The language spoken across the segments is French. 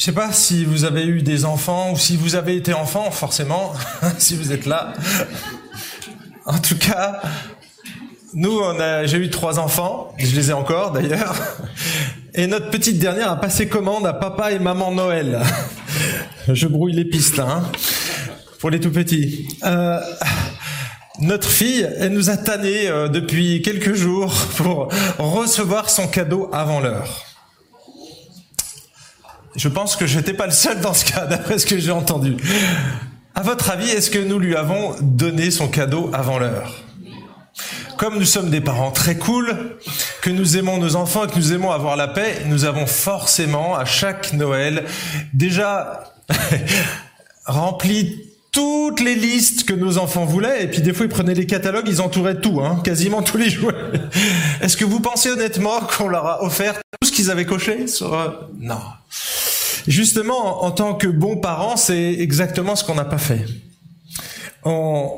Je sais pas si vous avez eu des enfants ou si vous avez été enfant, forcément, si vous êtes là. En tout cas, nous, j'ai eu trois enfants, je les ai encore d'ailleurs, et notre petite dernière a passé commande à papa et maman Noël. Je brouille les pistes hein, pour les tout petits. Euh, notre fille, elle nous a tanné euh, depuis quelques jours pour recevoir son cadeau avant l'heure. Je pense que je n'étais pas le seul dans ce cas, d'après ce que j'ai entendu. À votre avis, est-ce que nous lui avons donné son cadeau avant l'heure? Comme nous sommes des parents très cool, que nous aimons nos enfants et que nous aimons avoir la paix, nous avons forcément, à chaque Noël, déjà rempli toutes les listes que nos enfants voulaient, et puis des fois ils prenaient les catalogues, ils entouraient tout, hein, quasiment tous les jouets. Est-ce que vous pensez honnêtement qu'on leur a offert tout ce qu'ils avaient coché sur... Euh, non. Justement, en tant que bons parents, c'est exactement ce qu'on n'a pas fait. On,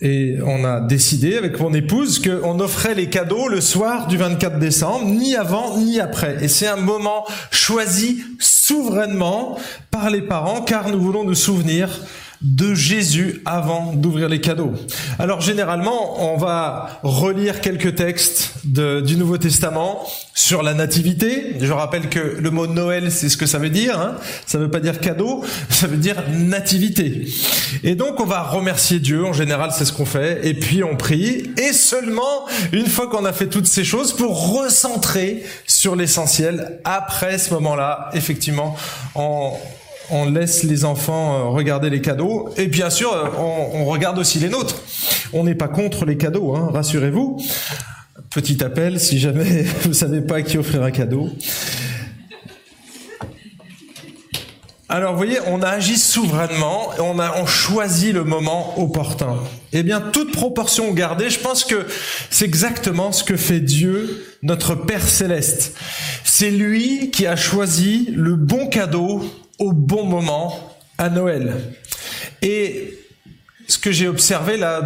et on a décidé avec mon épouse qu'on offrait les cadeaux le soir du 24 décembre, ni avant ni après. Et c'est un moment choisi souverainement par les parents car nous voulons nous souvenir de Jésus avant d'ouvrir les cadeaux. Alors généralement, on va relire quelques textes du Nouveau Testament sur la nativité. Je rappelle que le mot Noël, c'est ce que ça veut dire. Hein. Ça ne veut pas dire cadeau, ça veut dire nativité. Et donc on va remercier Dieu, en général c'est ce qu'on fait, et puis on prie, et seulement une fois qu'on a fait toutes ces choses, pour recentrer sur l'essentiel, après ce moment-là, effectivement, on on laisse les enfants euh, regarder les cadeaux et bien sûr euh, on, regarde aussi les nôtres. On n'est pas contre les cadeaux, hein, rassurez-vous. Petit appel si jamais vous savez pas à qui offrir un cadeau. Alors vous voyez, on a agi souverainement on a on choisit le moment opportun. Eh bien, toute proportion gardée, je pense que c'est exactement ce que fait Dieu, notre Père céleste. C'est lui qui a choisi le bon cadeau au bon moment à Noël. Et ce que j'ai observé là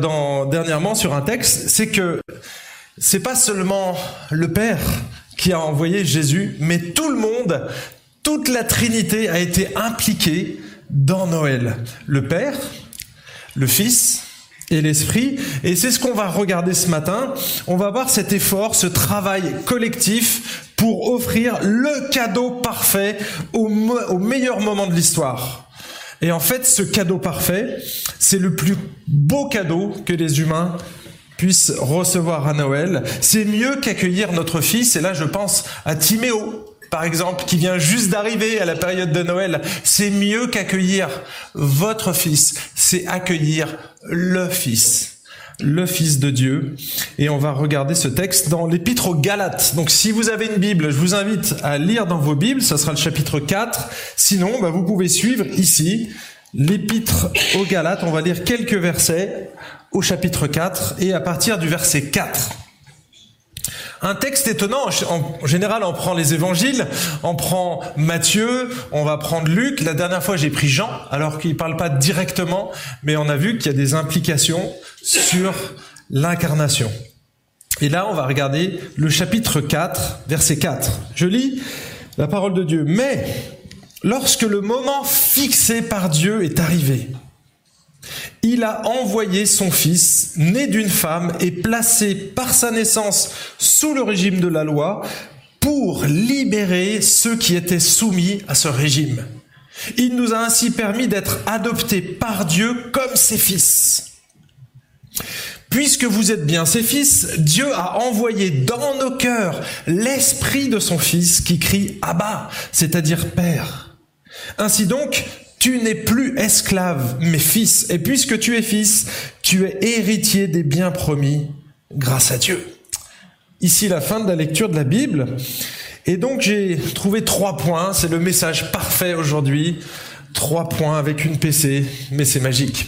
dernièrement sur un texte, c'est que c'est pas seulement le Père qui a envoyé Jésus, mais tout le monde, toute la Trinité a été impliquée dans Noël. Le Père, le Fils et l'Esprit. Et c'est ce qu'on va regarder ce matin. On va voir cet effort, ce travail collectif pour offrir le cadeau parfait au, meilleur moment de l'histoire. Et en fait, ce cadeau parfait, c'est le plus beau cadeau que les humains puissent recevoir à Noël. C'est mieux qu'accueillir notre fils. Et là, je pense à Timéo, par exemple, qui vient juste d'arriver à la période de Noël. C'est mieux qu'accueillir votre fils. C'est accueillir le fils le Fils de Dieu. Et on va regarder ce texte dans l'Épître aux Galates. Donc si vous avez une Bible, je vous invite à lire dans vos Bibles, ça sera le chapitre 4. Sinon, bah, vous pouvez suivre ici l'Épître aux Galates. On va lire quelques versets au chapitre 4 et à partir du verset 4. Un texte étonnant, en général on prend les évangiles, on prend Matthieu, on va prendre Luc, la dernière fois j'ai pris Jean, alors qu'il ne parle pas directement, mais on a vu qu'il y a des implications sur l'incarnation. Et là on va regarder le chapitre 4, verset 4. Je lis la parole de Dieu. Mais lorsque le moment fixé par Dieu est arrivé, il a envoyé son fils, né d'une femme et placé par sa naissance sous le régime de la loi, pour libérer ceux qui étaient soumis à ce régime. Il nous a ainsi permis d'être adoptés par Dieu comme ses fils. Puisque vous êtes bien ses fils, Dieu a envoyé dans nos cœurs l'esprit de son fils qui crie Abba, c'est-à-dire Père. Ainsi donc, tu n'es plus esclave, mais fils. Et puisque tu es fils, tu es héritier des biens promis grâce à Dieu. Ici la fin de la lecture de la Bible. Et donc j'ai trouvé trois points. C'est le message parfait aujourd'hui. Trois points avec une PC, mais c'est magique.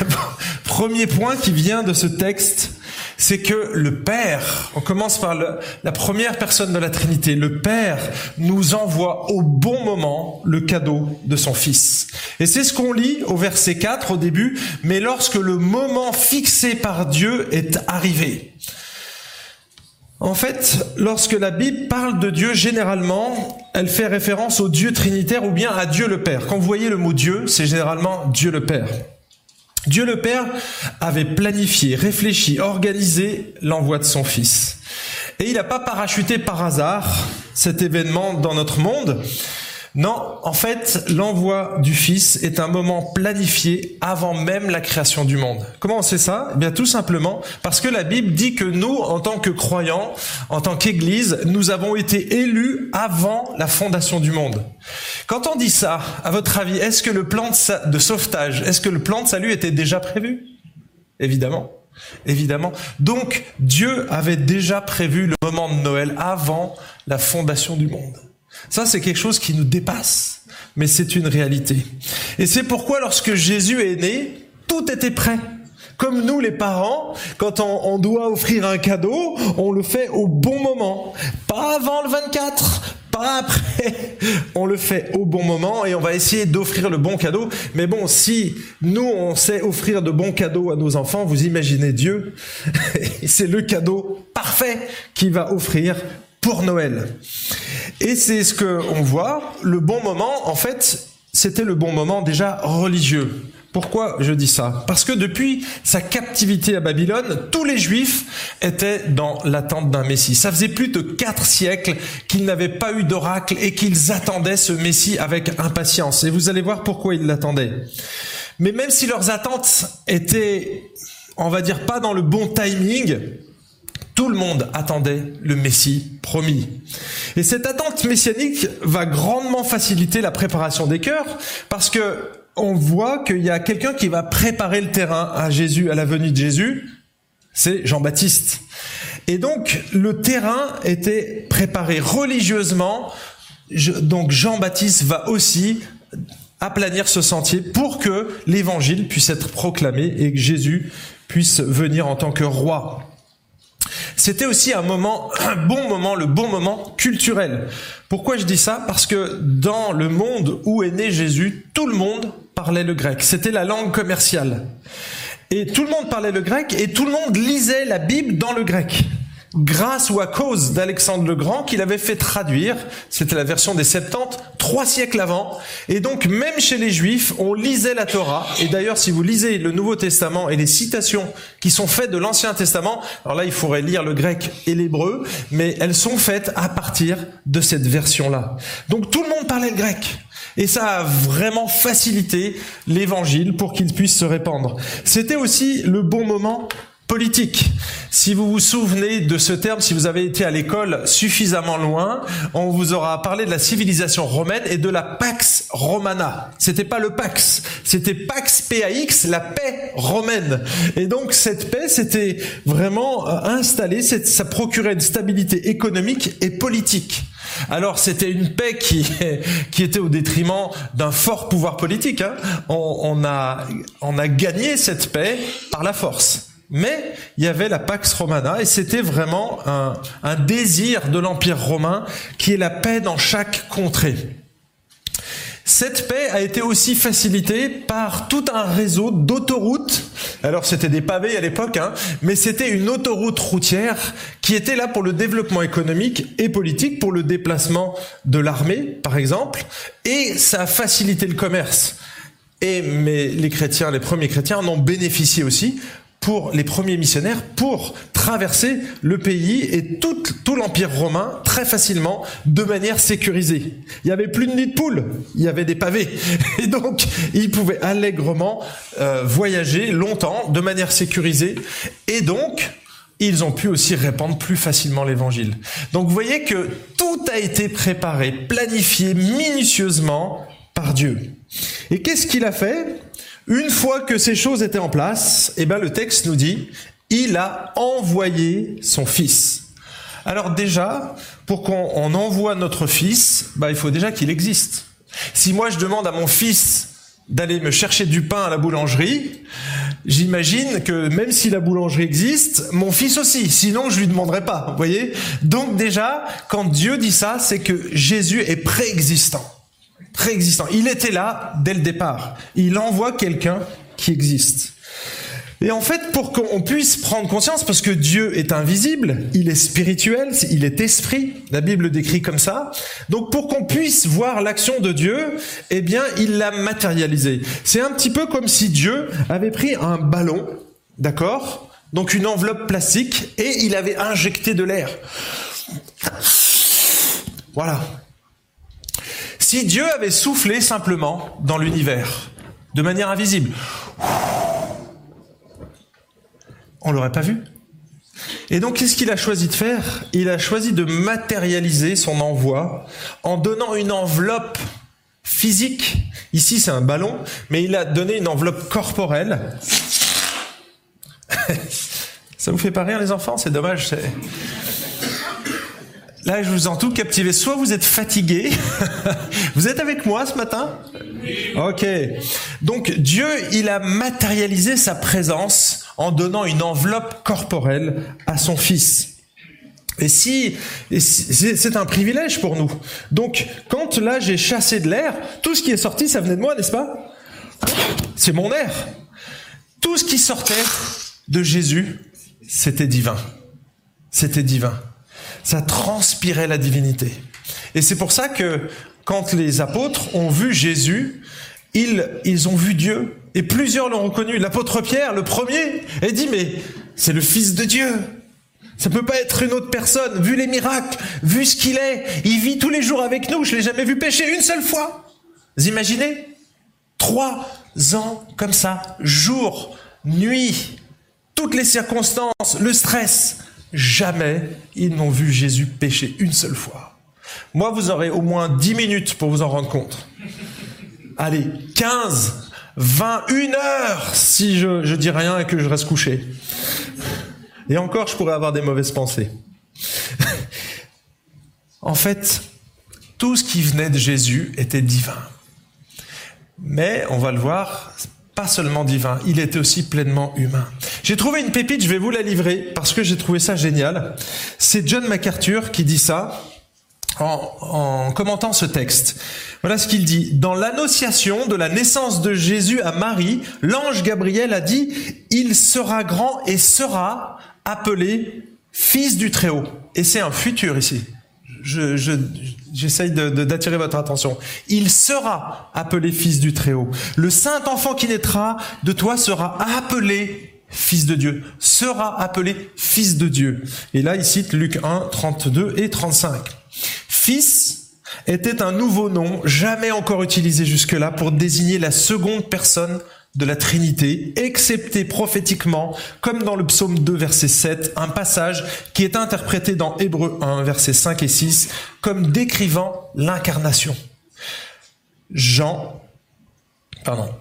Premier point qui vient de ce texte, c'est que le Père, on commence par la première personne de la Trinité, le Père nous envoie au bon moment le cadeau de son Fils. Et c'est ce qu'on lit au verset 4 au début, mais lorsque le moment fixé par Dieu est arrivé. En fait, lorsque la Bible parle de Dieu, généralement, elle fait référence au Dieu trinitaire ou bien à Dieu le Père. Quand vous voyez le mot Dieu, c'est généralement Dieu le Père. Dieu le Père avait planifié, réfléchi, organisé l'envoi de son Fils. Et il n'a pas parachuté par hasard cet événement dans notre monde. Non, en fait, l'envoi du Fils est un moment planifié avant même la création du monde. Comment on sait ça? Eh bien, tout simplement parce que la Bible dit que nous, en tant que croyants, en tant qu'Église, nous avons été élus avant la fondation du monde. Quand on dit ça, à votre avis, est-ce que le plan de sauvetage, est-ce que le plan de salut était déjà prévu? Évidemment. Évidemment. Donc, Dieu avait déjà prévu le moment de Noël avant la fondation du monde. Ça, c'est quelque chose qui nous dépasse, mais c'est une réalité. Et c'est pourquoi lorsque Jésus est né, tout était prêt. Comme nous, les parents, quand on, doit offrir un cadeau, on le fait au bon moment. Pas avant le 24, pas après. On le fait au bon moment et on va essayer d'offrir le bon cadeau. Mais bon, si nous, on sait offrir de bons cadeaux à nos enfants, vous imaginez Dieu, c'est le cadeau parfait qu'il va offrir Noël. Et c'est ce que on voit, le bon moment, en fait, c'était le bon moment déjà religieux. Pourquoi je dis ça? Parce que depuis sa captivité à Babylone, tous les Juifs étaient dans l'attente d'un Messie. Ça faisait plus de quatre siècles qu'ils n'avaient pas eu d'oracle et qu'ils attendaient ce Messie avec impatience. Et vous allez voir pourquoi ils l'attendaient. Mais même si leurs attentes étaient, on va dire, pas dans le bon timing, tout le monde attendait le Messie promis. Et cette attente messianique va grandement faciliter la préparation des cœurs parce que on voit qu'il y a quelqu'un qui va préparer le terrain à Jésus, à la venue de Jésus. C'est Jean-Baptiste. Et donc, le terrain était préparé religieusement. donc, Jean-Baptiste va aussi aplanir ce sentier pour que l'évangile puisse être proclamé et que Jésus puisse venir en tant que roi. C'était aussi un moment, un bon moment, le bon moment culturel. Pourquoi je dis ça? Parce que dans le monde où est né Jésus, tout le monde parlait le grec. C'était la langue commerciale. Et tout le monde parlait le grec et tout le monde lisait la Bible dans le grec grâce ou à cause d'Alexandre le Grand qu'il avait fait traduire, c'était la version des 70, trois siècles avant. Et donc même chez les Juifs, on lisait la Torah. Et d'ailleurs, si vous lisez le Nouveau Testament et les citations qui sont faites de l'Ancien Testament, alors là, il faudrait lire le grec et l'hébreu, mais elles sont faites à partir de cette version-là. Donc tout le monde parlait le grec. Et ça a vraiment facilité l'évangile pour qu'il puisse se répandre. C'était aussi le bon moment politique. Si vous vous souvenez de ce terme, si vous avez été à l'école suffisamment loin, on vous aura parlé de la civilisation romaine et de la Pax Romana. C'était pas le Pax, c'était Pax PAX, la paix romaine. Et donc cette paix, c'était vraiment euh, installée, ça procurait une stabilité économique et politique. Alors c'était une paix qui, qui était au détriment d'un fort pouvoir politique. Hein. On, on, a, on a gagné cette paix par la force. Mais il y avait la Pax Romana et c'était vraiment un, un désir de l'Empire romain qui est la paix dans chaque contrée. Cette paix a été aussi facilitée par tout un réseau d'autoroutes. Alors c'était des pavés à l'époque, hein, mais c'était une autoroute routière qui était là pour le développement économique et politique, pour le déplacement de l'armée, par exemple, et ça a facilité le commerce. Et mais les chrétiens, les premiers chrétiens en ont bénéficié aussi pour les premiers missionnaires pour traverser le pays et tout, l'empire romain très facilement de manière sécurisée. Il y avait plus de nids de poules, il y avait des pavés et donc ils pouvaient allègrement euh, voyager longtemps de manière sécurisée et donc ils ont pu aussi répandre plus facilement l'évangile. Donc vous voyez que tout a été préparé, planifié minutieusement par Dieu. Et qu'est-ce qu'il a fait? Une fois que ces choses étaient en place, eh ben, le texte nous dit, il a envoyé son fils. Alors déjà, pour qu'on envoie notre fils, bah, il faut déjà qu'il existe. Si moi je demande à mon fils d'aller me chercher du pain à la boulangerie, j'imagine que même si la boulangerie existe, mon fils aussi, sinon je lui demanderai pas, voyez? Donc déjà, quand Dieu dit ça, c'est que Jésus est préexistant Il était là dès le départ. Il envoie quelqu'un qui existe. Et en fait, pour qu'on puisse prendre conscience, parce que Dieu est invisible, il est spirituel, il est esprit, la Bible le décrit comme ça. Donc pour qu'on puisse voir l'action de Dieu, eh bien, il l'a matérialisé. C'est un petit peu comme si Dieu avait pris un ballon, d'accord Donc une enveloppe plastique, et il avait injecté de l'air. Voilà. Si Dieu avait soufflé simplement dans l'univers, de manière invisible, on l'aurait pas vu. Et donc, qu'est-ce qu'il a choisi de faire? Il a choisi de matérialiser son envoi en donnant une enveloppe physique. Ici, c'est un ballon, mais il a donné une enveloppe corporelle. Ça vous fait pas rire, les enfants? C'est dommage. Là, je vous en tout captivé. Soit vous êtes fatigué. vous êtes avec moi ce matin Ok. Donc Dieu, il a matérialisé sa présence en donnant une enveloppe corporelle à son Fils. Et si, c'est un privilège pour nous. Donc, quand là j'ai chassé de l'air, tout ce qui est sorti, ça venait de moi, n'est-ce pas? C'est mon air. Tout ce qui sortait de Jésus, c'était divin. C'était divin. Ça transpirait la divinité. Et c'est pour ça que quand les apôtres ont vu Jésus, ils, ils ont vu Dieu. Et plusieurs l'ont reconnu. L'apôtre Pierre, le premier, a dit, mais c'est le Fils de Dieu. Ça peut pas être une autre personne. Vu les miracles, vu ce qu'il est, il vit tous les jours avec nous. Je l'ai jamais vu pécher une seule fois. Vous imaginez? Trois ans comme ça, jour, nuit, toutes les circonstances, le stress. Jamais ils n'ont vu Jésus pécher une seule fois. Moi, vous aurez au moins dix minutes pour vous en rendre compte. Allez, 15, 20, une heure si je, je dis rien et que je reste couché. Et encore, je pourrais avoir des mauvaises pensées. en fait, tout ce qui venait de Jésus était divin. Mais, on va le voir, pas seulement divin, il était aussi pleinement humain. J'ai trouvé une pépite, je vais vous la livrer parce que j'ai trouvé ça génial. C'est John MacArthur qui dit ça en, en commentant ce texte. Voilà ce qu'il dit. Dans l'annonciation de la naissance de Jésus à Marie, l'ange Gabriel a dit, il sera grand et sera appelé fils du Très-Haut. Et c'est un futur ici. Je, je, j'essaye d'attirer votre attention. Il sera appelé fils du Très-Haut. Le saint enfant qui naîtra de toi sera appelé fils de Dieu, sera appelé fils de Dieu. Et là, il cite Luc 1, 32 et 35. Fils était un nouveau nom jamais encore utilisé jusque-là pour désigner la seconde personne de la Trinité, excepté prophétiquement, comme dans le psaume 2, verset 7, un passage qui est interprété dans Hébreu 1, verset 5 et 6, comme décrivant l'incarnation. Jean, pardon,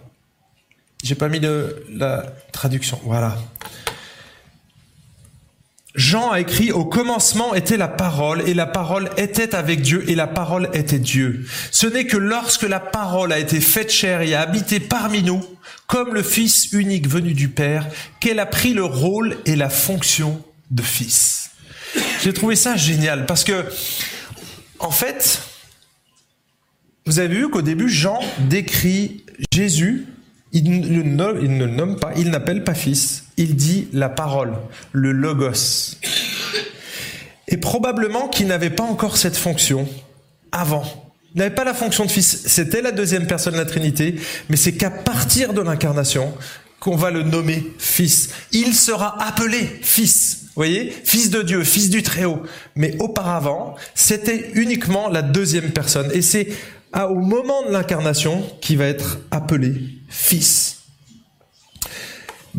j'ai pas mis de la traduction, voilà. Jean a écrit Au commencement était la parole, et la parole était avec Dieu, et la parole était Dieu. Ce n'est que lorsque la parole a été faite chair et a habité parmi nous, comme le Fils unique venu du Père, qu'elle a pris le rôle et la fonction de Fils. J'ai trouvé ça génial, parce que, en fait, vous avez vu qu'au début, Jean décrit Jésus il ne, il ne nomme pas, il n'appelle pas fils, il dit la parole, le logos. Et probablement qu'il n'avait pas encore cette fonction avant. Il n'avait pas la fonction de fils, c'était la deuxième personne de la Trinité, mais c'est qu'à partir de l'incarnation qu'on va le nommer fils. Il sera appelé fils. Vous voyez Fils de Dieu, fils du Très-Haut. Mais auparavant, c'était uniquement la deuxième personne. Et c'est au moment de l'incarnation qui va être appelé fils.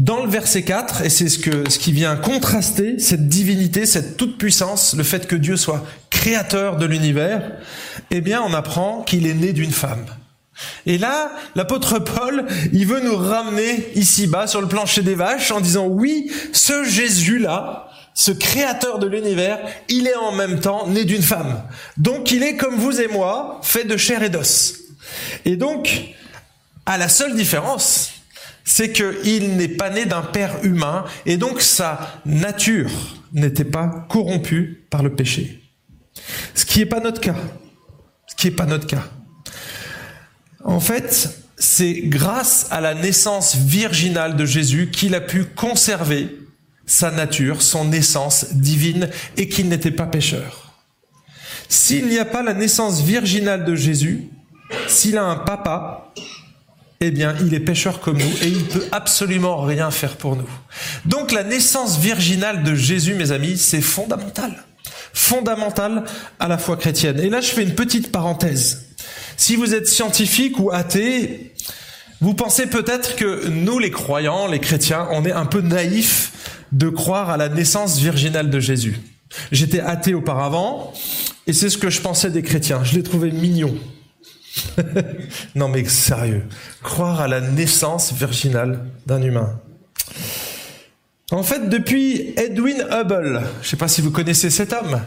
Dans le verset 4, et c'est ce, ce qui vient contraster cette divinité, cette toute-puissance, le fait que Dieu soit créateur de l'univers, eh bien on apprend qu'il est né d'une femme. Et là, l'apôtre Paul, il veut nous ramener ici-bas sur le plancher des vaches en disant oui, ce Jésus-là, ce créateur de l'univers, il est en même temps né d'une femme. Donc il est comme vous et moi, fait de chair et d'os. Et donc, à la seule différence, c'est qu'il n'est pas né d'un père humain, et donc sa nature n'était pas corrompue par le péché. Ce qui n'est pas notre cas. Ce qui n'est pas notre cas. En fait, c'est grâce à la naissance virginale de Jésus qu'il a pu conserver sa nature, son essence divine et qu'il n'était pas pécheur. S'il n'y a pas la naissance virginale de Jésus, s'il a un papa, eh bien, il est pécheur comme nous et il peut absolument rien faire pour nous. Donc, la naissance virginale de Jésus, mes amis, c'est fondamental. Fondamental à la foi chrétienne. Et là, je fais une petite parenthèse. Si vous êtes scientifique ou athée, vous pensez peut-être que nous, les croyants, les chrétiens, on est un peu naïfs de croire à la naissance virginale de Jésus. J'étais athée auparavant, et c'est ce que je pensais des chrétiens. Je les trouvais mignons. non mais sérieux, croire à la naissance virginale d'un humain. En fait, depuis Edwin Hubble, je ne sais pas si vous connaissez cet homme,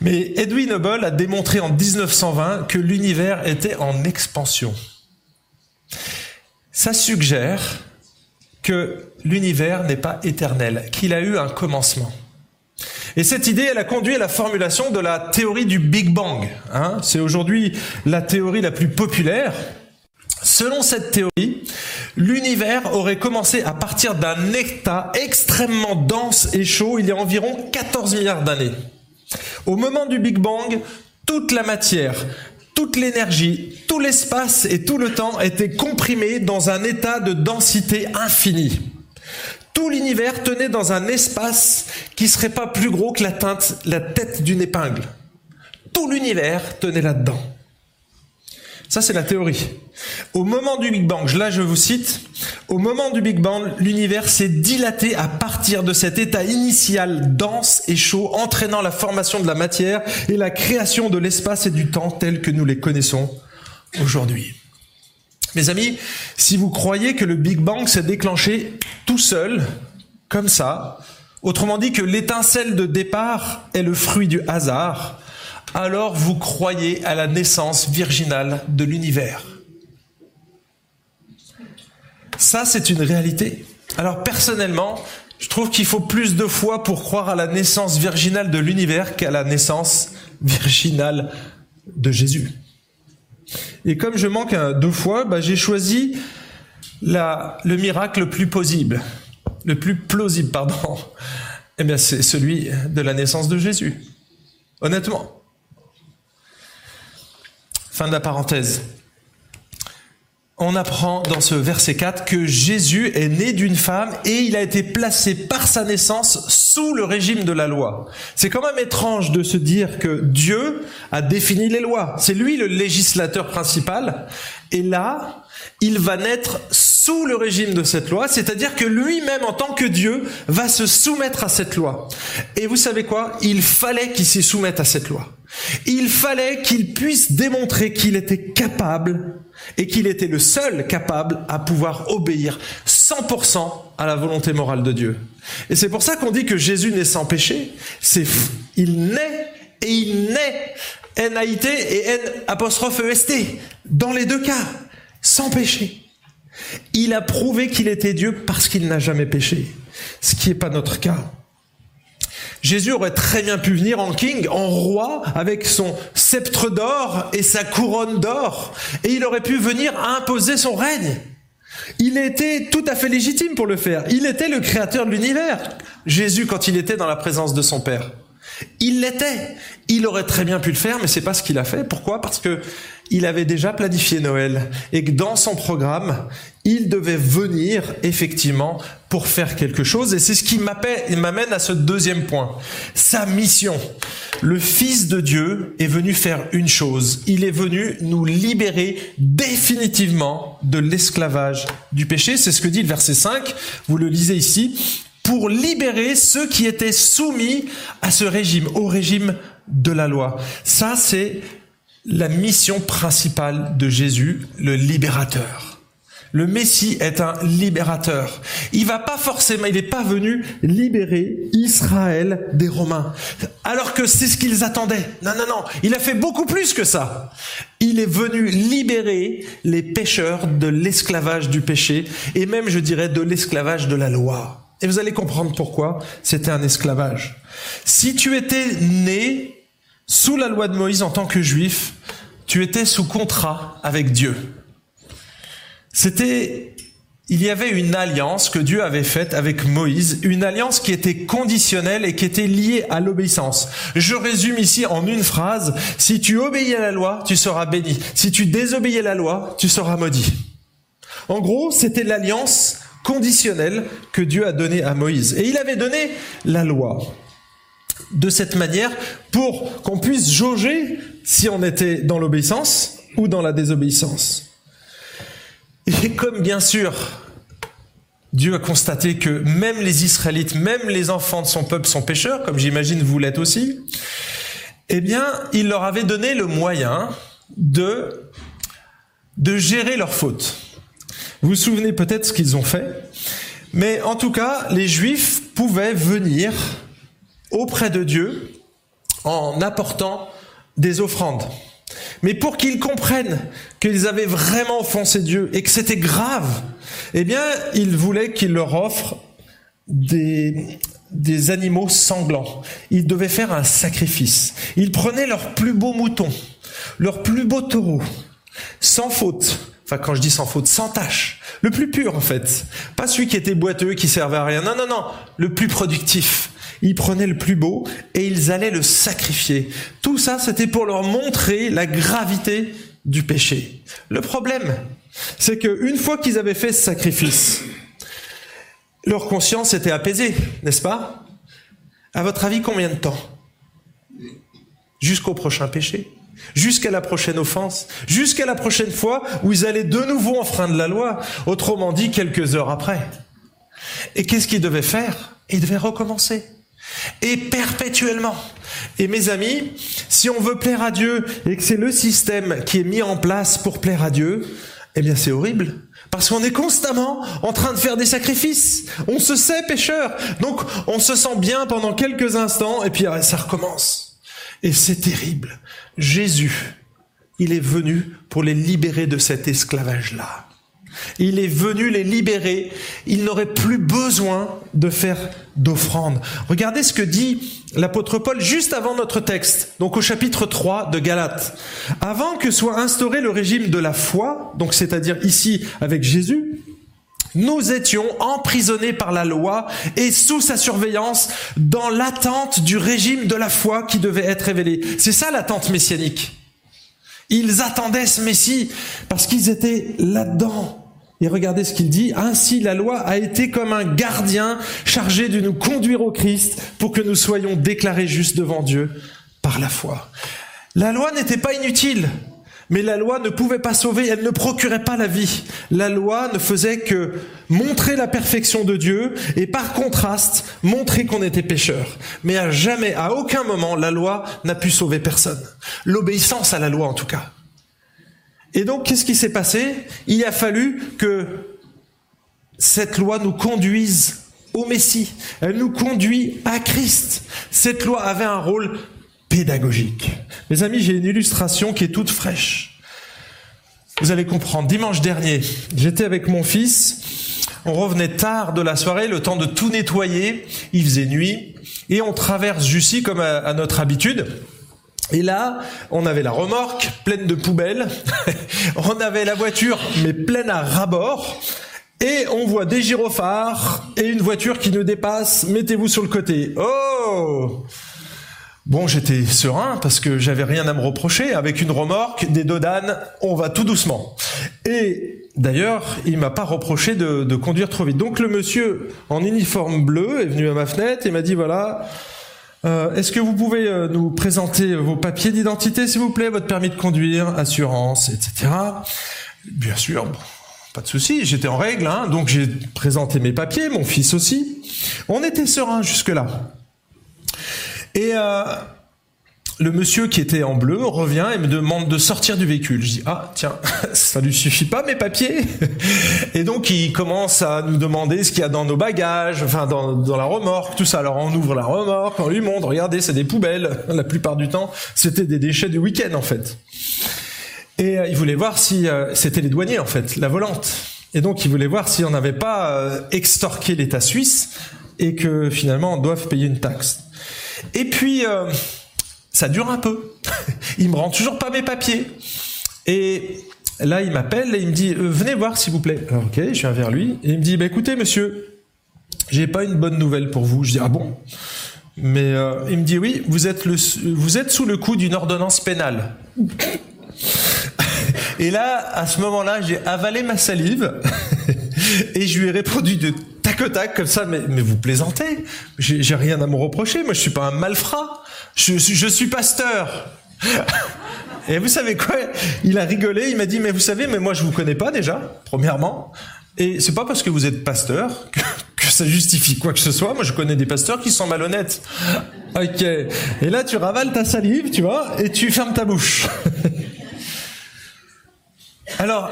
mais Edwin Hubble a démontré en 1920 que l'univers était en expansion. Ça suggère que l'univers n'est pas éternel, qu'il a eu un commencement. Et cette idée, elle a conduit à la formulation de la théorie du Big Bang. Hein. C'est aujourd'hui la théorie la plus populaire. Selon cette théorie, l'univers aurait commencé à partir d'un état extrêmement dense et chaud il y a environ 14 milliards d'années. Au moment du Big Bang, toute la matière, toute l'énergie, tout l'espace et tout le temps étaient comprimés dans un état de densité infinie. Tout l'univers tenait dans un espace qui serait pas plus gros que la, la tête d'une épingle. Tout l'univers tenait là-dedans. Ça, c'est la théorie. Au moment du Big Bang, là je vous cite, au moment du Big Bang, l'univers s'est dilaté à partir de cet état initial dense et chaud, entraînant la formation de la matière et la création de l'espace et du temps tels que nous les connaissons aujourd'hui. Mes amis, si vous croyez que le Big Bang s'est déclenché tout seul, comme ça, autrement dit que l'étincelle de départ est le fruit du hasard, alors vous croyez à la naissance virginale de l'univers. Ça, c'est une réalité. Alors personnellement, je trouve qu'il faut plus de foi pour croire à la naissance virginale de l'univers qu'à la naissance virginale de Jésus. Et comme je manque deux fois, bah, j'ai choisi le miracle le plus possible, le plus plausible, pardon. Eh bien, c'est celui de la naissance de Jésus. Honnêtement. Fin de la parenthèse on apprend dans ce verset 4 que Jésus est né d'une femme et il a été placé par sa naissance sous le régime de la loi. C'est quand même étrange de se dire que Dieu a défini les lois. C'est lui le législateur principal. Et là, il va naître le régime de cette loi, c'est-à-dire que lui-même, en tant que Dieu, va se soumettre à cette loi. Et vous savez quoi? Il fallait qu'il s'y soumette à cette loi. Il fallait qu'il puisse démontrer qu'il était capable et qu'il était le seul capable à pouvoir obéir 100% à la volonté morale de Dieu. Et c'est pour ça qu'on dit que Jésus n'est sans péché. C'est il naît et il naît N-A-I-T et N apostrophe E-S-T dans les deux cas, sans péché. Il a prouvé qu'il était Dieu parce qu'il n'a jamais péché, ce qui n'est pas notre cas. Jésus aurait très bien pu venir en king, en roi, avec son sceptre d'or et sa couronne d'or, et il aurait pu venir imposer son règne. Il était tout à fait légitime pour le faire. Il était le créateur de l'univers. Jésus, quand il était dans la présence de son Père. Il l'était. Il aurait très bien pu le faire, mais c'est pas ce qu'il a fait. Pourquoi? Parce que il avait déjà planifié Noël et que dans son programme, il devait venir effectivement pour faire quelque chose. Et c'est ce qui m'amène à ce deuxième point. Sa mission. Le Fils de Dieu est venu faire une chose. Il est venu nous libérer définitivement de l'esclavage du péché. C'est ce que dit le verset 5. Vous le lisez ici. Pour libérer ceux qui étaient soumis à ce régime, au régime de la loi. Ça, c'est la mission principale de Jésus, le libérateur. Le Messie est un libérateur. Il va pas forcément, il n'est pas venu libérer Israël des Romains. Alors que c'est ce qu'ils attendaient. Non, non, non. Il a fait beaucoup plus que ça. Il est venu libérer les pécheurs de l'esclavage du péché et même, je dirais, de l'esclavage de la loi. Et vous allez comprendre pourquoi c'était un esclavage. Si tu étais né sous la loi de Moïse en tant que juif, tu étais sous contrat avec Dieu. c'était il y avait une alliance que Dieu avait faite avec Moïse, une alliance qui était conditionnelle et qui était liée à l'obéissance. Je résume ici en une phrase, si tu obéis à la loi, tu seras béni. Si tu désobéis à la loi, tu seras maudit. En gros, c'était l'alliance conditionnelle que Dieu a donnée à Moïse. Et il avait donné la loi de cette manière pour qu'on puisse jauger si on était dans l'obéissance ou dans la désobéissance. Et comme bien sûr, Dieu a constaté que même les Israélites, même les enfants de son peuple sont pécheurs, comme j'imagine vous l'êtes aussi, eh bien, il leur avait donné le moyen de, de gérer leurs fautes. Vous vous souvenez peut-être ce qu'ils ont fait, mais en tout cas, les Juifs pouvaient venir auprès de Dieu en apportant des offrandes. Mais pour qu'ils comprennent qu'ils avaient vraiment offensé Dieu et que c'était grave, eh bien, il voulait qu'il leur offre des animaux sanglants. Ils devaient faire un sacrifice. Ils prenaient leurs plus beaux moutons, leurs plus beaux taureaux, sans faute. Enfin, quand je dis sans faute, sans tâche. Le plus pur, en fait. Pas celui qui était boiteux, qui servait à rien. Non, non, non. Le plus productif. Ils prenaient le plus beau et ils allaient le sacrifier. Tout ça, c'était pour leur montrer la gravité du péché. Le problème, c'est que une fois qu'ils avaient fait ce sacrifice, leur conscience était apaisée, n'est-ce pas? À votre avis, combien de temps? Jusqu'au prochain péché? Jusqu'à la prochaine offense Jusqu'à la prochaine fois où ils allaient de nouveau enfreindre la loi Autrement dit, quelques heures après. Et qu'est-ce qu'ils devaient faire? Ils devaient recommencer et perpétuellement. Et mes amis, si on veut plaire à Dieu et que c'est le système qui est mis en place pour plaire à Dieu, eh bien c'est horrible. Parce qu'on est constamment en train de faire des sacrifices. On se sait pécheur. Donc on se sent bien pendant quelques instants et puis ça recommence. Et c'est terrible. Jésus, il est venu pour les libérer de cet esclavage-là. Il est venu les libérer. Il n'aurait plus besoin de faire d'offrande. Regardez ce que dit l'apôtre Paul juste avant notre texte, donc au chapitre 3 de Galates. Avant que soit instauré le régime de la foi, donc c'est-à-dire ici avec Jésus, nous étions emprisonnés par la loi et sous sa surveillance dans l'attente du régime de la foi qui devait être révélé. C'est ça l'attente messianique. Ils attendaient ce Messie parce qu'ils étaient là-dedans. Et regardez ce qu'il dit. Ainsi, la loi a été comme un gardien chargé de nous conduire au Christ pour que nous soyons déclarés justes devant Dieu par la foi. La loi n'était pas inutile, mais la loi ne pouvait pas sauver, elle ne procurait pas la vie. La loi ne faisait que montrer la perfection de Dieu et par contraste montrer qu'on était pécheur. Mais à jamais, à aucun moment, la loi n'a pu sauver personne. L'obéissance à la loi en tout cas. Et donc, qu'est-ce qui s'est passé? Il a fallu que cette loi nous conduise au Messie. Elle nous conduit à Christ. Cette loi avait un rôle pédagogique. Mes amis, j'ai une illustration qui est toute fraîche. Vous allez comprendre. Dimanche dernier, j'étais avec mon fils. On revenait tard de la soirée, le temps de tout nettoyer. Il faisait nuit. Et on traverse Jussy comme à notre habitude. Et là, on avait la remorque pleine de poubelles, on avait la voiture mais pleine à rabord, et on voit des gyrophares et une voiture qui nous dépasse, mettez-vous sur le côté. Oh Bon, j'étais serein parce que j'avais rien à me reprocher. Avec une remorque, des dodanes, on va tout doucement. Et d'ailleurs, il m'a pas reproché de, conduire trop vite. Donc le monsieur en uniforme bleu est venu à ma fenêtre et m'a dit voilà, euh, Est-ce que vous pouvez euh, nous présenter vos papiers d'identité, s'il vous plaît, votre permis de conduire, assurance, etc. Bien sûr, pas de souci, j'étais en règle, hein, donc j'ai présenté mes papiers, mon fils aussi. On était serein jusque-là. Et euh, le monsieur qui était en bleu revient et me demande de sortir du véhicule. Je dis ah tiens ça lui suffit pas mes papiers et donc il commence à nous demander ce qu'il y a dans nos bagages, enfin dans, la remorque, tout ça. Alors on ouvre la remorque, on lui montre, regardez c'est des poubelles. La plupart du temps c'était des déchets du week-end en fait. Et euh, il voulait voir si euh, c'était les douaniers en fait, la volante. Et donc il voulait voir si on n'avait pas extorqué l'État suisse et que finalement doit payer une taxe. Et puis ça dure un peu. Il me rend toujours pas mes papiers. Et là, il m'appelle et il me dit euh, venez voir s'il vous plaît. Alors, ok, je viens vers lui et il me dit bah, écoutez monsieur, j'ai pas une bonne nouvelle pour vous. Je dis ah bon? Mais euh, il me dit oui, vous êtes le, vous êtes sous le coup d'une ordonnance pénale. Et là, à ce moment-là, j'ai avalé ma salive et je lui ai répondu de tac tac comme ça. Mais, mais vous plaisantez J'ai rien à me reprocher. Moi, je suis pas un malfrat. Je, je suis pasteur. Et vous savez quoi? Il a rigolé. Il m'a dit mais vous savez, mais moi je vous connais pas déjà. Premièrement. Et c'est pas parce que vous êtes pasteur que, ça justifie quoi que ce soit. Moi, je connais des pasteurs qui sont malhonnêtes. Ok. Et là, tu ravales ta salive, tu vois, et tu fermes ta bouche. Alors,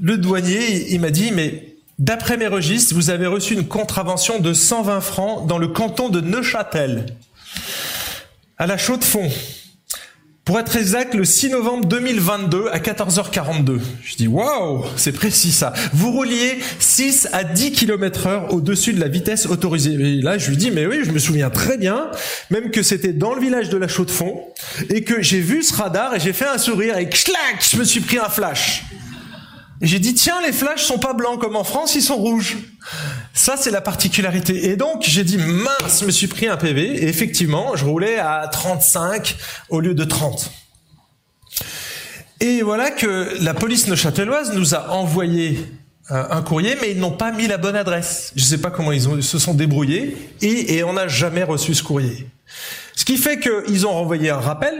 le douanier, il m'a dit, mais d'après mes registres, vous avez reçu une contravention de 120 francs dans le canton de Neuchâtel, à la Chaux-de-Fonds. Pour être exact, le 6 novembre 2022 à 14h42. Je dis waouh, c'est précis ça. Vous rouliez 6 à 10 km heure au-dessus de la vitesse autorisée. Et là, je lui dis mais oui, je me souviens très bien, même que c'était dans le village de la Chaux-de-Fonds et que j'ai vu ce radar et j'ai fait un sourire et clac, je me suis pris un flash. Et j'ai dit tiens, les flashs sont pas blancs comme en France, ils sont rouges. Ça, c'est la particularité. Et donc, j'ai dit, mince, je me suis pris un PV. Et effectivement, je roulais à 35 au lieu de 30. Et voilà que la police neuchâteloise nous a envoyé euh, un courrier, mais ils n'ont pas mis la bonne adresse. Je ne sais pas comment ils, se sont débrouillés, et on n'a jamais reçu ce courrier. Ce qui fait qu'ils ont renvoyé un rappel,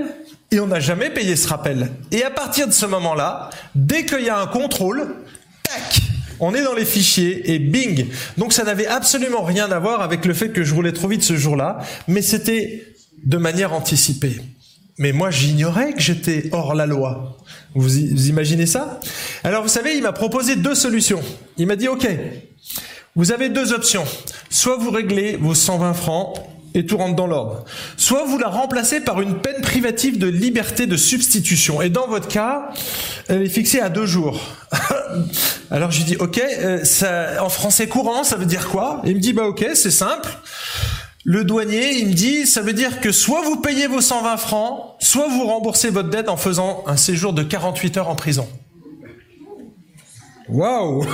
et on n'a jamais payé ce rappel. Et à partir de ce moment-là, dès qu'il y a un contrôle, tac, on est dans les fichiers et bing. Donc ça n'avait absolument rien à voir avec le fait que je roulais trop vite ce jour-là, mais c'était de manière anticipée. Mais moi, j'ignorais que j'étais hors la loi. Vous, imaginez ça? Alors, vous savez, il m'a proposé deux solutions. Il m'a dit, OK, vous avez deux options. Soit vous réglez vos 120 francs et tout rentre dans l'ordre. Soit vous la remplacez par une peine privative de liberté de substitution. Et dans votre cas, elle est fixée à deux jours. Alors je dis ok, euh, ça, en français courant, ça veut dire quoi? Il me dit bah ok, c'est simple. Le douanier, il me dit, ça veut dire que soit vous payez vos 120 francs, soit vous remboursez votre dette en faisant un séjour de 48 heures en prison. Waouh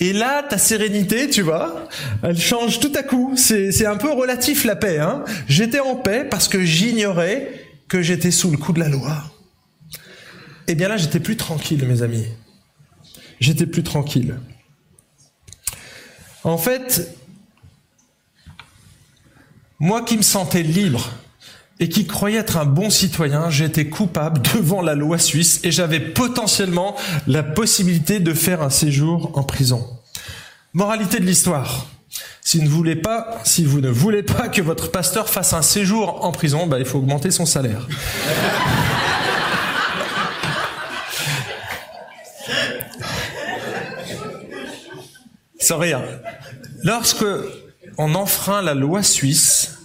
Et là, ta sérénité, tu vois, elle change tout à coup. C'est un peu relatif la paix. Hein j'étais en paix parce que j'ignorais que j'étais sous le coup de la loi. Eh bien là, j'étais plus tranquille, mes amis. J'étais plus tranquille. En fait, moi qui me sentais libre, et qui croyait être un bon citoyen, j'étais coupable devant la loi suisse et j'avais potentiellement la possibilité de faire un séjour en prison. Moralité de l'histoire. Si vous ne voulez pas, si vous ne voulez pas que votre pasteur fasse un séjour en prison, bah, il faut augmenter son salaire. Sans rien. Lorsque on enfreint la loi suisse,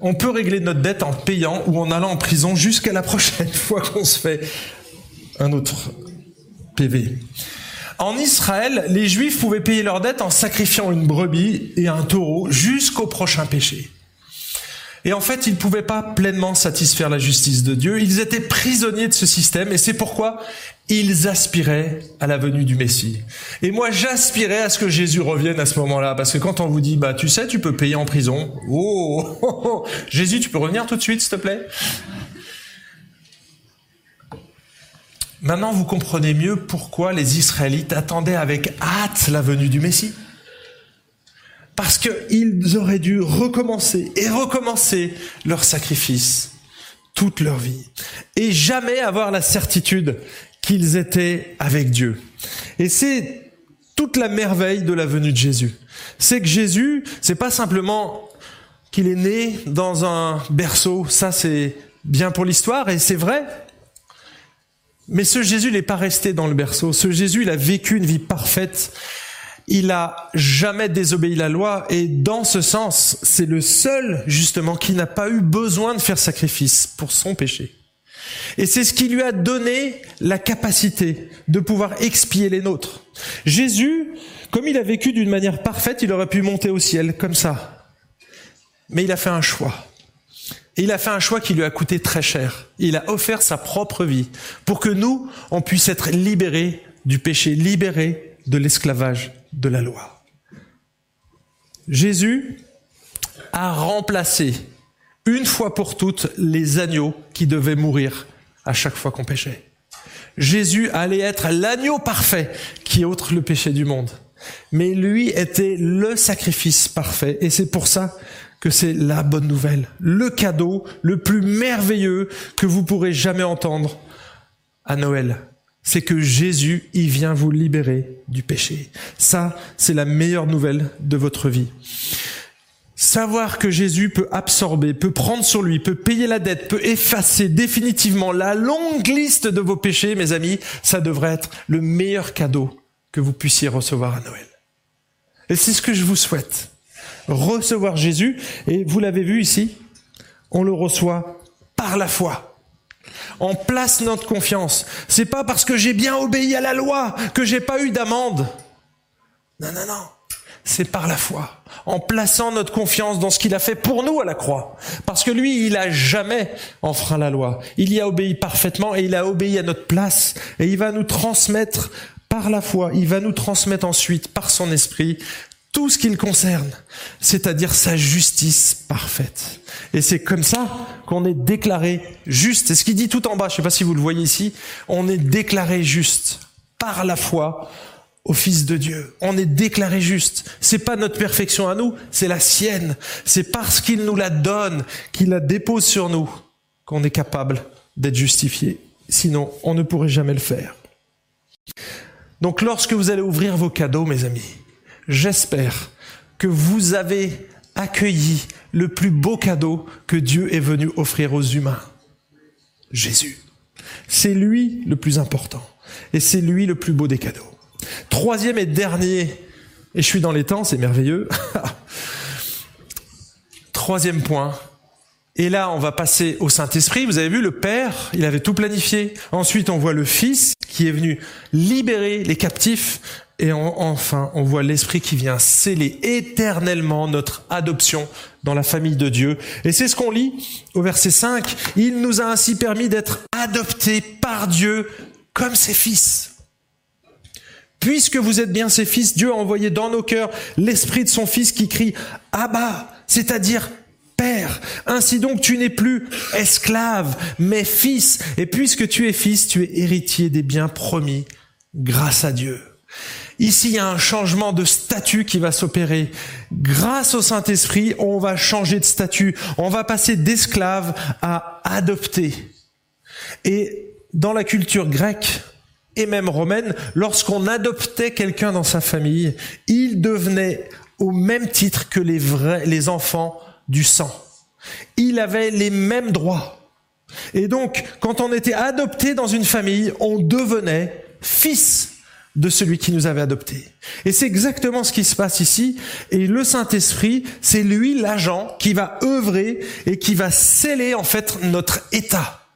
on peut régler notre dette en payant ou en allant en prison jusqu'à la prochaine fois qu'on se fait un autre PV. En Israël, les Juifs pouvaient payer leur dette en sacrifiant une brebis et un taureau jusqu'au prochain péché. Et en fait, ils ne pouvaient pas pleinement satisfaire la justice de Dieu. Ils étaient prisonniers de ce système et c'est pourquoi ils aspiraient à la venue du Messie. Et moi, j'aspirais à ce que Jésus revienne à ce moment-là. Parce que quand on vous dit, bah, tu sais, tu peux payer en prison. Oh, Jésus, tu peux revenir tout de suite, s'il te plaît? Maintenant, vous comprenez mieux pourquoi les Israélites attendaient avec hâte la venue du Messie parce qu'ils auraient dû recommencer et recommencer leur sacrifice toute leur vie et jamais avoir la certitude qu'ils étaient avec Dieu. Et c'est toute la merveille de la venue de Jésus. C'est que Jésus, c'est pas simplement qu'il est né dans un berceau, ça c'est bien pour l'histoire et c'est vrai. Mais ce Jésus n'est pas resté dans le berceau. Ce Jésus, il a vécu une vie parfaite il a jamais désobéi la loi et dans ce sens, c'est le seul justement qui n'a pas eu besoin de faire sacrifice pour son péché. Et c'est ce qui lui a donné la capacité de pouvoir expier les nôtres. Jésus, comme il a vécu d'une manière parfaite, il aurait pu monter au ciel comme ça. Mais il a fait un choix. Et il a fait un choix qui lui a coûté très cher. Il a offert sa propre vie pour que nous, on puisse être libérés du péché, libérés de l'esclavage de la loi. Jésus a remplacé une fois pour toutes les agneaux qui devaient mourir à chaque fois qu'on péchait. Jésus allait être l'agneau parfait qui ôte le péché du monde. Mais lui était le sacrifice parfait et c'est pour ça que c'est la bonne nouvelle, le cadeau le plus merveilleux que vous pourrez jamais entendre à Noël. C'est que Jésus, il vient vous libérer du péché. Ça, c'est la meilleure nouvelle de votre vie. Savoir que Jésus peut absorber, peut prendre sur lui, peut payer la dette, peut effacer définitivement la longue liste de vos péchés, mes amis, ça devrait être le meilleur cadeau que vous puissiez recevoir à Noël. Et c'est ce que je vous souhaite. Recevoir Jésus, et vous l'avez vu ici, on le reçoit par la foi. On place notre confiance. C'est pas parce que j'ai bien obéi à la loi que j'ai pas eu d'amende. Non, non, non c'est par la foi, en plaçant notre confiance dans ce qu'il a fait pour nous à la croix. Parce que lui, il a jamais enfreint la loi. Il y a obéi parfaitement et il a obéi à notre place. Et il va nous transmettre par la foi, il va nous transmettre ensuite par son esprit tout ce qu'il concerne, c'est-à-dire sa justice parfaite. Et c'est comme ça qu'on est déclaré juste. Et ce qu'il dit tout en bas, je ne sais pas si vous le voyez ici, on est déclaré juste par la foi au Fils de Dieu. On est déclaré juste. C'est pas notre perfection à nous, c'est la sienne. C'est parce qu'il nous la donne, qu'il la dépose sur nous, qu'on est capable d'être justifié. Sinon, on ne pourrait jamais le faire. Donc lorsque vous allez ouvrir vos cadeaux, mes amis, j'espère que vous avez accueilli le plus beau cadeau que Dieu est venu offrir aux humains. Jésus. C'est lui le plus important. Et c'est lui le plus beau des cadeaux. Troisième et dernier, et je suis dans les temps, c'est merveilleux. Troisième point. Et là, on va passer au Saint-Esprit. Vous avez vu, le Père, il avait tout planifié. Ensuite, on voit le Fils qui est venu libérer les captifs. Et enfin, on voit l'Esprit qui vient sceller éternellement notre adoption dans la famille de Dieu. Et c'est ce qu'on lit au verset 5. Il nous a ainsi permis d'être adoptés par Dieu comme ses fils. Puisque vous êtes bien ses fils, Dieu a envoyé dans nos cœurs l'esprit de son fils qui crie Abba, c'est-à-dire Père. Ainsi donc tu n'es plus esclave, mais fils. Et puisque tu es fils, tu es héritier des biens promis grâce à Dieu. Ici, il y a un changement de statut qui va s'opérer. Grâce au Saint-Esprit, on va changer de statut. On va passer d'esclave à adopter. Et dans la culture grecque, et même romaine, lorsqu'on adoptait quelqu'un dans sa famille, il devenait au même titre que les les enfants du sang. Il avait les mêmes droits. Et donc, quand on était adopté dans une famille, on devenait fils de celui qui nous avait adoptés. Et c'est exactement ce qui se passe ici. Et le Saint-Esprit, c'est lui l'agent qui va œuvrer et qui va sceller en fait notre état.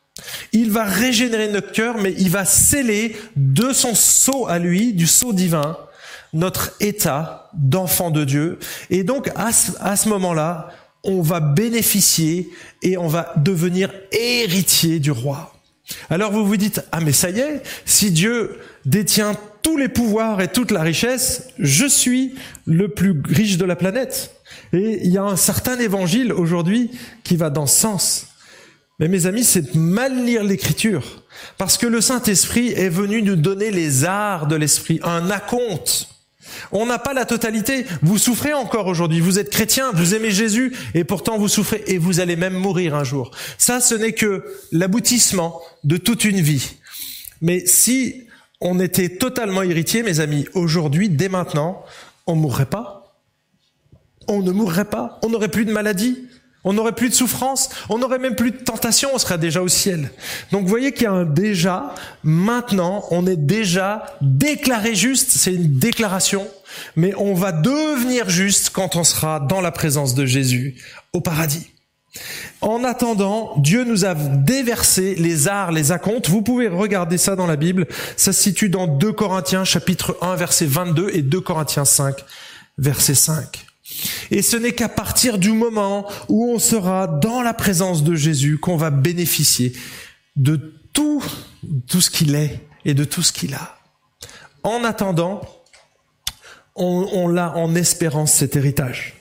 Il va régénérer notre cœur, mais il va sceller de son sceau à lui, du sceau divin, notre état d'enfant de Dieu. Et donc, à ce, moment-là, on va bénéficier et on va devenir héritier du roi. Alors vous vous dites, ah mais ça y est, si Dieu détient tous les pouvoirs et toute la richesse, je suis le plus riche de la planète. Et il y a un certain évangile aujourd'hui qui va dans ce sens. Mais mes amis, c'est mal lire l'écriture. Parce que le Saint-Esprit est venu nous donner les arts de l'Esprit, un acompte. On n'a pas la totalité. Vous souffrez encore aujourd'hui. Vous êtes chrétien, vous aimez Jésus, et pourtant vous souffrez, et vous allez même mourir un jour. Ça, ce n'est que l'aboutissement de toute une vie. Mais si on était totalement héritier, mes amis, aujourd'hui, dès maintenant, on mourrait pas. On ne mourrait pas. On n'aurait plus de maladie. On n'aurait plus de souffrance, on n'aurait même plus de tentation, on serait déjà au ciel. Donc vous voyez qu'il y a un déjà, maintenant, on est déjà déclaré juste, c'est une déclaration, mais on va devenir juste quand on sera dans la présence de Jésus au paradis. En attendant, Dieu nous a déversé les arts, les acomptes. Vous pouvez regarder ça dans la Bible. Ça se situe dans 2 Corinthiens chapitre 1 verset 22 et 2 Corinthiens 5 verset 5. Et ce n'est qu'à partir du moment où on sera dans la présence de Jésus qu'on va bénéficier de tout, tout ce qu'il est et de tout ce qu'il a. En attendant, on, on l'a en espérance cet héritage.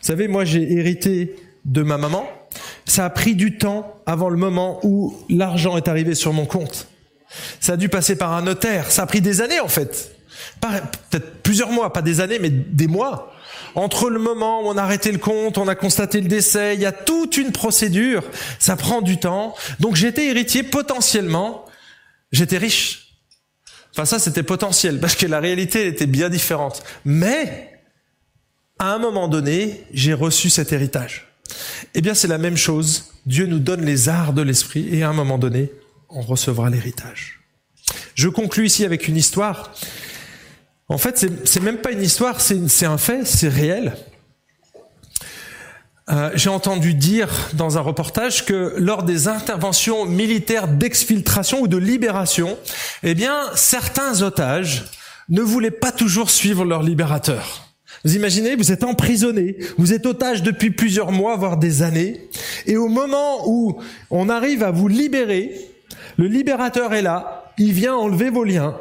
Vous savez, moi j'ai hérité de ma maman. Ça a pris du temps avant le moment où l'argent est arrivé sur mon compte. Ça a dû passer par un notaire. Ça a pris des années en fait. Peut-être plusieurs mois, pas des années, mais des mois. Entre le moment où on a arrêté le compte, on a constaté le décès, il y a toute une procédure. Ça prend du temps. Donc j'étais héritier potentiellement. J'étais riche. Enfin ça c'était potentiel parce que la réalité était bien différente. Mais à un moment donné, j'ai reçu cet héritage. Eh bien c'est la même chose. Dieu nous donne les arts de l'esprit et à un moment donné, on recevra l'héritage. Je conclus ici avec une histoire. En fait, c'est même pas une histoire, c'est un fait, c'est réel. Euh, J'ai entendu dire dans un reportage que lors des interventions militaires d'exfiltration ou de libération, eh bien, certains otages ne voulaient pas toujours suivre leur libérateur. Vous imaginez, vous êtes emprisonné, vous êtes otage depuis plusieurs mois, voire des années, et au moment où on arrive à vous libérer, le libérateur est là, il vient enlever vos liens,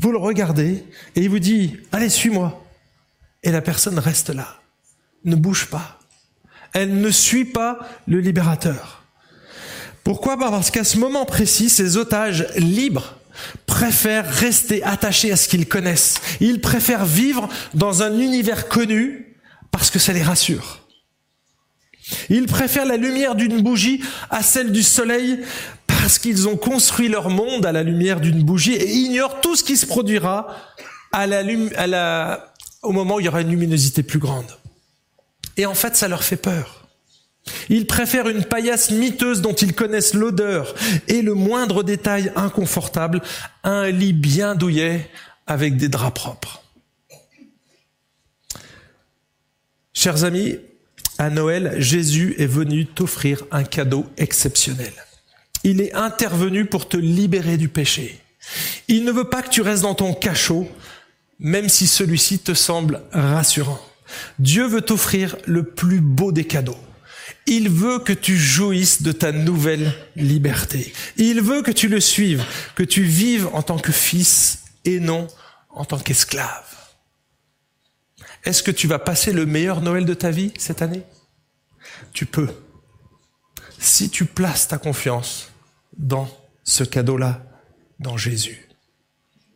vous le regardez, et il vous dit, allez, suis-moi. Et la personne reste là, ne bouge pas. Elle ne suit pas le libérateur. Pourquoi? Parce qu'à ce moment précis, ces otages libres préfèrent rester attachés à ce qu'ils connaissent. Ils préfèrent vivre dans un univers connu parce que ça les rassure. Ils préfèrent la lumière d'une bougie à celle du soleil parce qu'ils ont construit leur monde à la lumière d'une bougie et ignorent tout ce qui se produira au moment où il y aura une luminosité plus grande. Et en fait, ça leur fait peur. Ils préfèrent une paillasse miteuse dont ils connaissent l'odeur et le moindre détail inconfortable à un lit bien douillet avec des draps propres. Chers amis, à Noël, Jésus est venu t'offrir un cadeau exceptionnel. Il est intervenu pour te libérer du péché. Il ne veut pas que tu restes dans ton cachot, même si celui-ci te semble rassurant. Dieu veut t'offrir le plus beau des cadeaux. Il veut que tu jouisses de ta nouvelle liberté. Il veut que tu le suives, que tu vives en tant que fils et non en tant qu'esclave. Est-ce que tu vas passer le meilleur Noël de ta vie cette année? Tu peux. Si tu places ta confiance dans ce cadeau-là, dans Jésus.